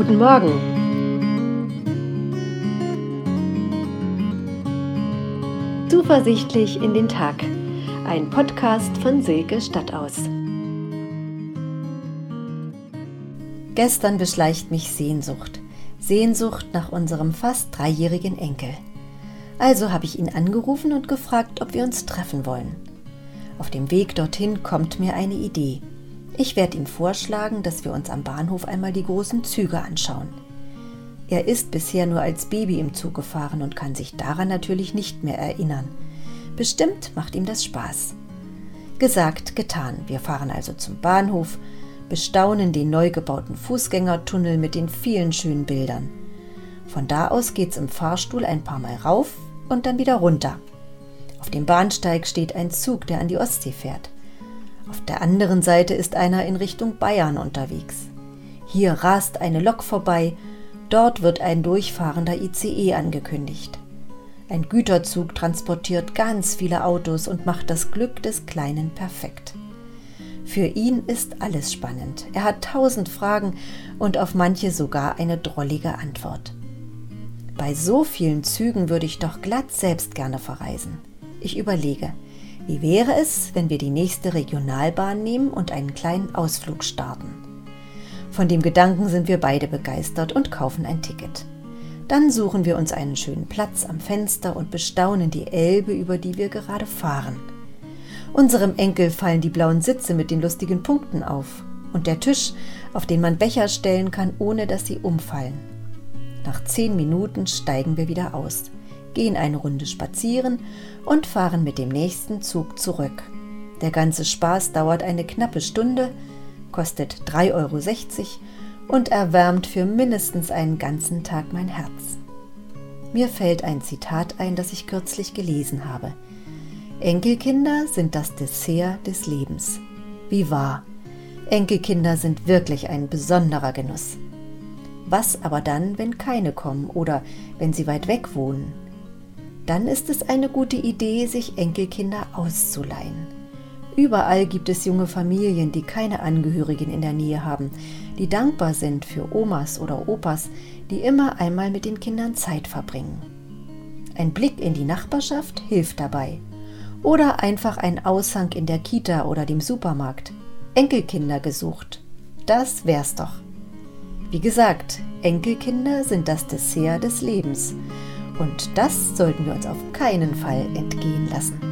Guten Morgen. Zuversichtlich in den Tag. Ein Podcast von Silke Stadtaus. Gestern beschleicht mich Sehnsucht. Sehnsucht nach unserem fast dreijährigen Enkel. Also habe ich ihn angerufen und gefragt, ob wir uns treffen wollen. Auf dem Weg dorthin kommt mir eine Idee. Ich werde ihm vorschlagen, dass wir uns am Bahnhof einmal die großen Züge anschauen. Er ist bisher nur als Baby im Zug gefahren und kann sich daran natürlich nicht mehr erinnern. Bestimmt macht ihm das Spaß. Gesagt, getan. Wir fahren also zum Bahnhof, bestaunen den neu gebauten Fußgängertunnel mit den vielen schönen Bildern. Von da aus geht's im Fahrstuhl ein paar Mal rauf und dann wieder runter. Auf dem Bahnsteig steht ein Zug, der an die Ostsee fährt. Auf der anderen Seite ist einer in Richtung Bayern unterwegs. Hier rast eine Lok vorbei, dort wird ein durchfahrender ICE angekündigt. Ein Güterzug transportiert ganz viele Autos und macht das Glück des Kleinen perfekt. Für ihn ist alles spannend. Er hat tausend Fragen und auf manche sogar eine drollige Antwort. Bei so vielen Zügen würde ich doch glatt selbst gerne verreisen. Ich überlege, wie wäre es, wenn wir die nächste Regionalbahn nehmen und einen kleinen Ausflug starten? Von dem Gedanken sind wir beide begeistert und kaufen ein Ticket. Dann suchen wir uns einen schönen Platz am Fenster und bestaunen die Elbe, über die wir gerade fahren. Unserem Enkel fallen die blauen Sitze mit den lustigen Punkten auf und der Tisch, auf den man Becher stellen kann, ohne dass sie umfallen. Nach zehn Minuten steigen wir wieder aus gehen eine Runde spazieren und fahren mit dem nächsten Zug zurück. Der ganze Spaß dauert eine knappe Stunde, kostet 3,60 Euro und erwärmt für mindestens einen ganzen Tag mein Herz. Mir fällt ein Zitat ein, das ich kürzlich gelesen habe. Enkelkinder sind das Dessert des Lebens. Wie wahr. Enkelkinder sind wirklich ein besonderer Genuss. Was aber dann, wenn keine kommen oder wenn sie weit weg wohnen? Dann ist es eine gute Idee, sich Enkelkinder auszuleihen. Überall gibt es junge Familien, die keine Angehörigen in der Nähe haben, die dankbar sind für Omas oder Opas, die immer einmal mit den Kindern Zeit verbringen. Ein Blick in die Nachbarschaft hilft dabei. Oder einfach ein Aushang in der Kita oder dem Supermarkt. Enkelkinder gesucht. Das wär's doch. Wie gesagt, Enkelkinder sind das Dessert des Lebens. Und das sollten wir uns auf keinen Fall entgehen lassen.